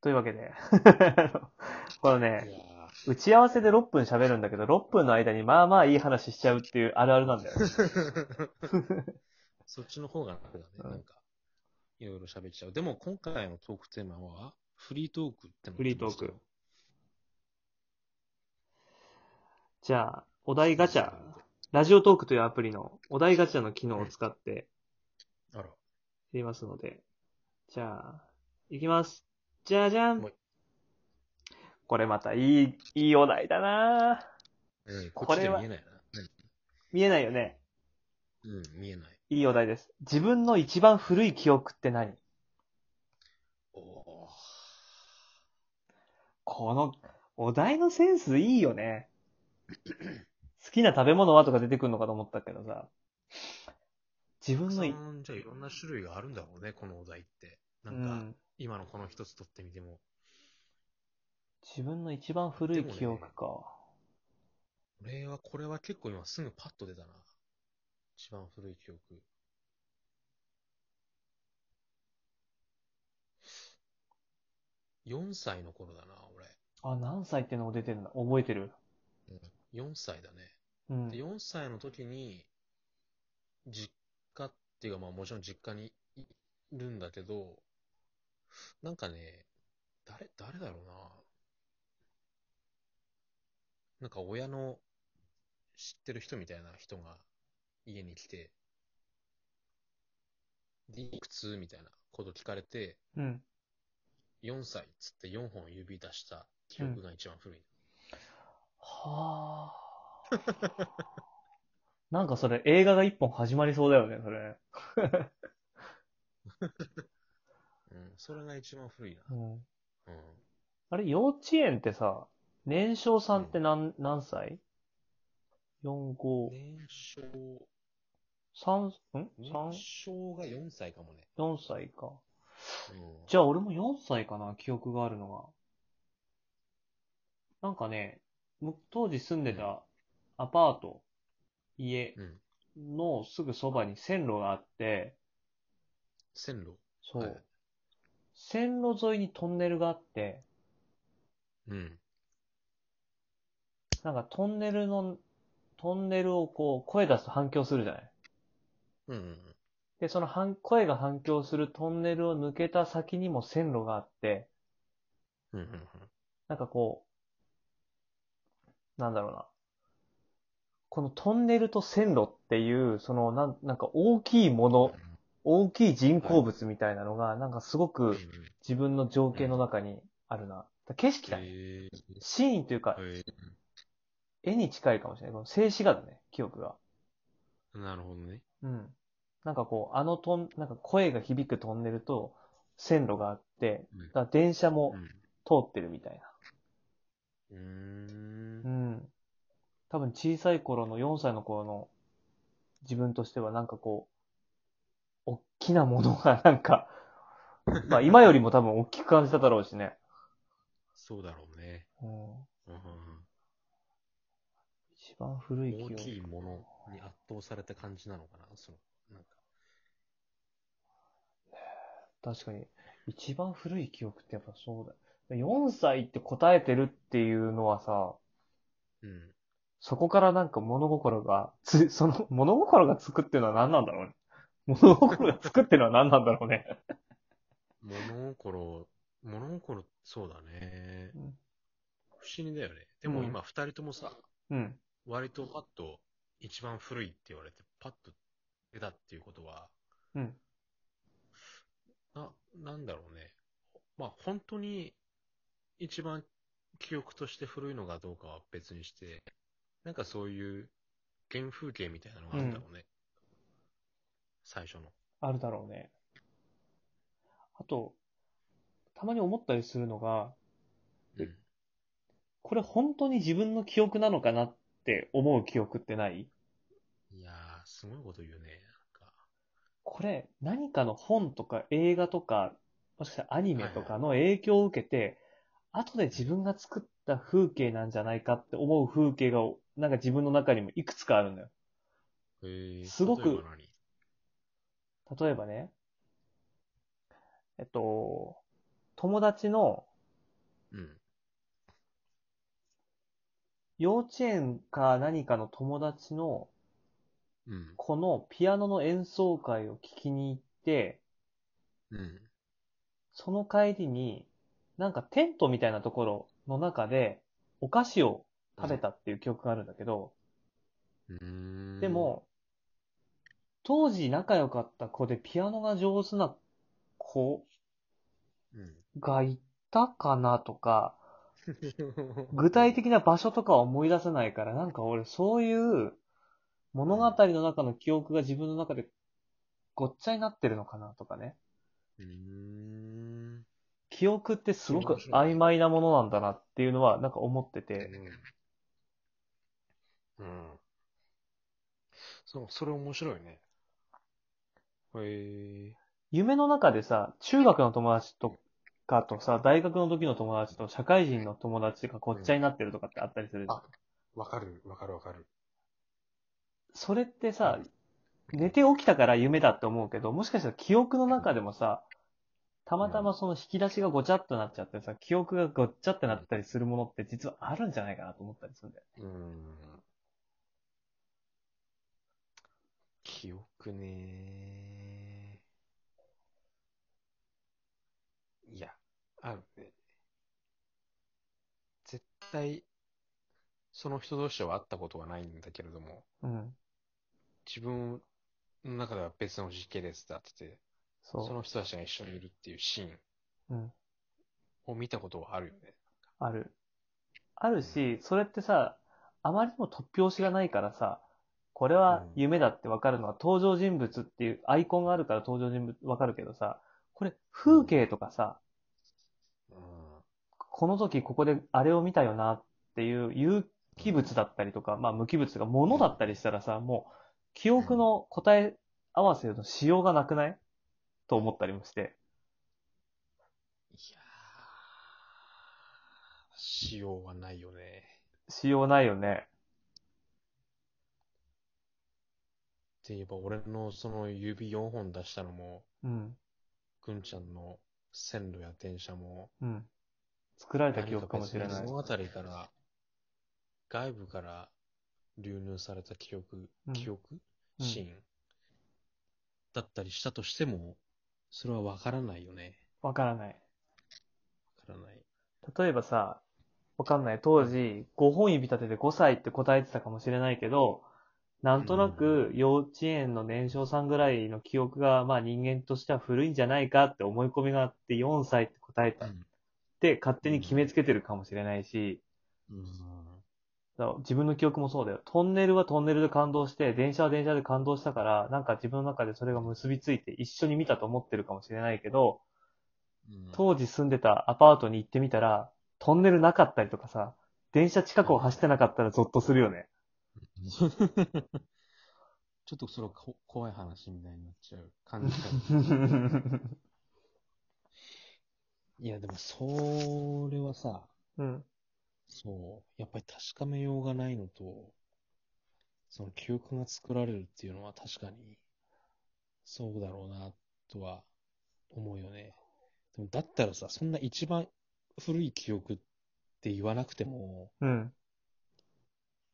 というわけで、このいね、や打ち合わせで6分喋るんだけど、6分の間にまあまあいい話しちゃうっていうあるあるなんだよ。ー そっちの方が楽だね。うんなんか、いろいろ喋っちゃう。でも今回のトークテーマは、フリートークってのフリートーク。じゃあ、お題ガチャ、ラジオトークというアプリのお題ガチャの機能を使ってあら。やりますので、じゃあ、いきます。じゃじゃんはいこれまたいい、いいお題だなうん、ここっちれはで見えないな。見えないよね。うん、見えない。いいお題です。自分の一番古い記憶って何？おーこの、お題のセンスいいよね。好きな食べ物はとか出てくるのかと思ったけどさ。自分のい、じゃあいろんな種類があるんだろうね、このお題って。なか、うんん、今のこの一つ取ってみても。自分の一番古い記憶か。俺は、これは結構今すぐパッと出たな。一番古い記憶。4歳の頃だな、あ、何歳ってのが出てんだ。覚えてる？俺。うん、4歳だね。うんで、。4歳の時に、実家っていうか、まあもちろん実家にいるんだけど、なんかね、誰、誰だろうな。なんか親の知ってる人みたいな人が家に来て、で、いくつみたいなこと聞かれて、うん。4歳っつって4本指出した記憶が一番古い。はあ。なんかそれ映画が一本始まりそうだよね、それ。うん、それが一番古いな。うん。うん。あれ、幼稚園ってさ、年少さんって何、何歳 ?4、5、年少、3、ん年 ?3、少が4歳かもね。4歳か。うん。じゃあ俺も4歳かな、記憶があるのが。なんかね、む当時住んでたアパート、家うん。のすぐそばに線路があって、線路？そう。はい線路沿いにトンネルがあって、うん。なんかトンネルの、トンネルをこう声出すと反響するじゃない？うんうんで、その反声が反響するトンネルを抜けた先にも線路があって、うん。うんうんなんかこう、なんだろうな。このトンネルと線路っていう、そのなん、なんか大きいもの、大きい人工物みたいなのが、なんかすごく自分の情景の中にあるな。景色だね。へシーンというか、え。絵に近いかもしれない。この静止画だね、記憶が。なるほどね。うん。なんかこう、あのトン、なんか声が響くトンネルと線路があって、うんだ電車もうん通ってるみたいな。うー。うんん。多分小さい頃の4歳の頃の自分としてはなんかこう、大きなものがなんか、まあ今よりも多分大きく感じただろうしね。そうだろうね。うん。うんうん一番古い記憶。うん大きいものに圧倒された感じなのかな？その、なんか。確かに。一番古い記憶ってやっぱそうだ。4歳って答えてるっていうのはさ、うん。そこからなんか物心が、つ、その、物心がつくっていうのは何なんだろうね。物心がつくってのは何なんだろうね。物心、物心、そうだねうん。不思議だよね。でもうん今二人ともさ、うん。割とパッと一番古いって言われて、パッと出たっていうことは、うん。な、なんだろうね。まあ本当に一番記憶として古いのかどうかは別にして、なんかそういう原風景みたいなのがあるんだろうね。最初の。あるだろうね。あと、たまに思ったりするのが、うん。これ本当に自分の記憶なのかなって思う記憶ってない？いやー、すごいこと言うね。なんか。これ何かの本とか映画とか、もしかしたらアニメとかの影響を受けて、後で自分が作った風景なんじゃないかって思う風景が、なんか自分の中にもいくつかあるんだよ。へーすごく例えば何？例えばね、えっと、友達のうん。幼稚園か何かの友達のうん。このピアノの演奏会を聞きに行って、うん。その帰りに、なんかテントみたいなところの中でお菓子を食べたっていう記憶があるんだけど、うーん。で、も、当時仲良かった子でピアノが上手な子うん。がいたかなとか、具体的な場所とかは思い出せないから、なんか俺そういう物語の中の記憶が自分の中でごっちゃになってるのかなとかね。うーん。記憶ってすごく曖昧なものなんだなっていうのはなんか思ってて、うん。うん。そう、それ面白いね。へえ夢の中でさ、中学の友達とかとさ、大学の時の友達と社会人の友達がごっちゃになってるとかってあったりするじゃんあわかる、わかるわかる。それってさ、寝て起きたから夢だって思うけど、もしかしたら記憶の中でもさ、たまたまその引き出しがごちゃっとなっちゃってさ、記憶がごっちゃってなったりするものって実はあるんじゃないかなと思ったりするんだよ。うーん。記憶ねいや、あるね。絶対、その人同士は会ったことはないんだけれども、うん。自分の中では別の時系列だってて、そその人たちが一緒にいるっていうシーンう。うん。を見たことはあるよね。ある。あるし、それってさ、あまりにも突拍子がないからさ、これは夢だってわかるのは登場人物っていうアイコンがあるから登場人物わかるけどさ、これ風景とかさ、うん。この時ここであれを見たよなっていう有機物だったりとか、まあ無機物が物だったりしたらさ、もう記憶の答え合わせのしようがなくないと思ったりもして。いやー、しようはないよね。しようないよね。って言えば、俺のその指4本出したのも、うん。ぐんちゃんの線路や電車も、うん。作られた記憶かもしれない何か別に。物語から、外部から流入された記憶、うん記憶、うんシーンだったりしたとしても、それはわからないよね。わからない。わからない。例えばさ、わかんない。当時、5本指立てて5歳って答えてたかもしれないけど、なんとなく幼稚園の年少さんぐらいの記憶が、まあ人間としては古いんじゃないかって思い込みがあって4歳って答えたって勝手に決めつけてるかもしれないし、うん。だから自分の記憶もそうだよ。トンネルはトンネルで感動して、電車は電車で感動したから、なんか自分の中でそれが結びついて一緒に見たと思ってるかもしれないけど、うん当時住んでたアパートに行ってみたら、トンネルなかったりとかさ、電車近くを走ってなかったらゾッとするよね。ちょっとそれ怖い話みたいになっちゃう感じだ いや、でも、それはさ、うん。そう、やっぱり確かめようがないのと、その記憶が作られるっていうのは確かに、そうだろうな、とは思うよね。でも、だったらさ、そんな一番古い記憶って言わなくても、うん。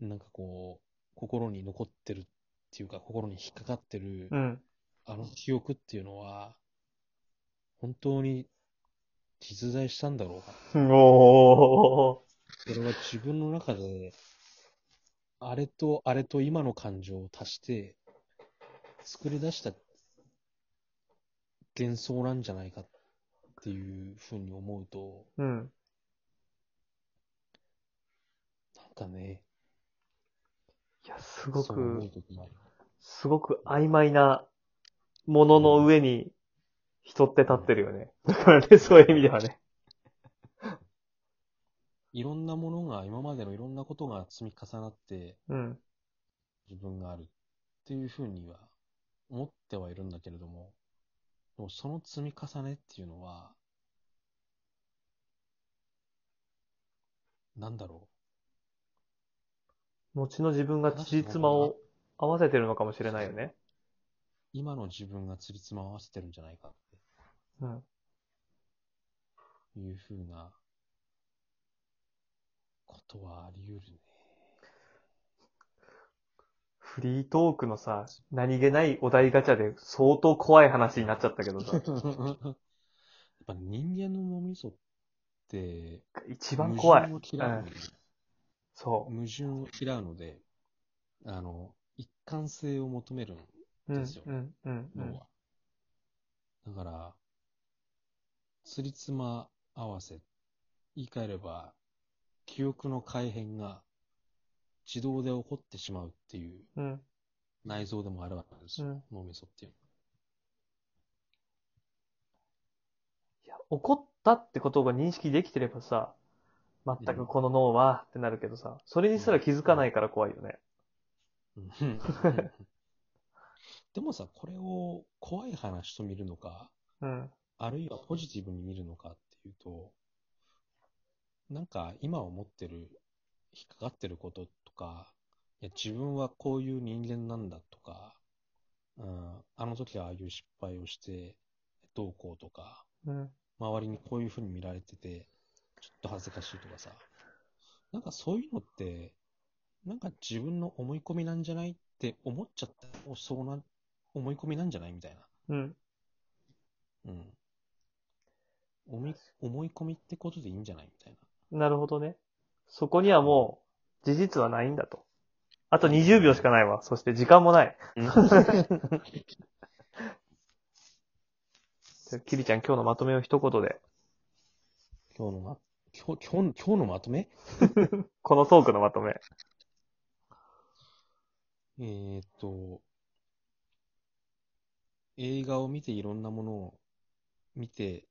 なんかこう、心に残ってるっていうか、心に引っかかってる、うん。あの記憶っていうのは、本当に実在したんだろうか。おー。それは自分の中で、あれとあれと今の感情を足して、作り出した幻想なんじゃないかっていうふうに思うと、うん。なんかね、いや、すごく。すごく曖昧なものの上に人って立ってるよね。だからね、そういう意味ではね。いろんなものが、今までのいろんなことが積み重なって、うん。自分があるっていうふうには思ってはいるんだけれども、でもその積み重ねっていうのは、なんだろ後の自分が辻褄を合わせてるのかもしれないよね。う。今の自分が釣りつま合わせてるんじゃないかっうん。ていうふうなことはあり得るね。フリートークのさ、何気ないお題ガチャで相当怖い話になっちゃったけどさ、やっぱ人間の脳みそって、一番怖い。矛盾を嫌うので、そ矛盾を嫌うので、あの、一貫性を求めるう。うんですよ、うん、うん、うん。だから、つりつま合わせ、言い換えれば、記憶の改変が自動で起こってしまうっていううん、内臓でもあるわけですよ、うん。脳みそっていういや、怒ったってことが認識できてればさ、全くこの脳はってなるけどさ、それにすら気づかないから怖いよね。のは。でもさ、これを怖い話と見るのか、うん。あるいはポジティブに見るのかっていうと、なんか今思ってる、引っかかってることとか、いや自分はこういう人間なんだとか、うん、あの時はああいう失敗をして、どうこうとか、うん。周りにこういう風に見られてて、ちょっと恥ずかしいとかさ、なんかそういうのって、なんか自分の思い込みなんじゃないって思っちゃった、おそうな、思い込みなんじゃないみたいな。うん。うん。思い、思い込みってことでいいんじゃないみたいなるほどね。そこにはもう、事実はないんだと。あと20秒しかないわ。そして時間もない。な。じゃあキリちゃん今日のまとめを一言で。今日のま、今日、今日、今日のまとめ？このトークのまとめ。えーっと、映画を見ていろんなものを見て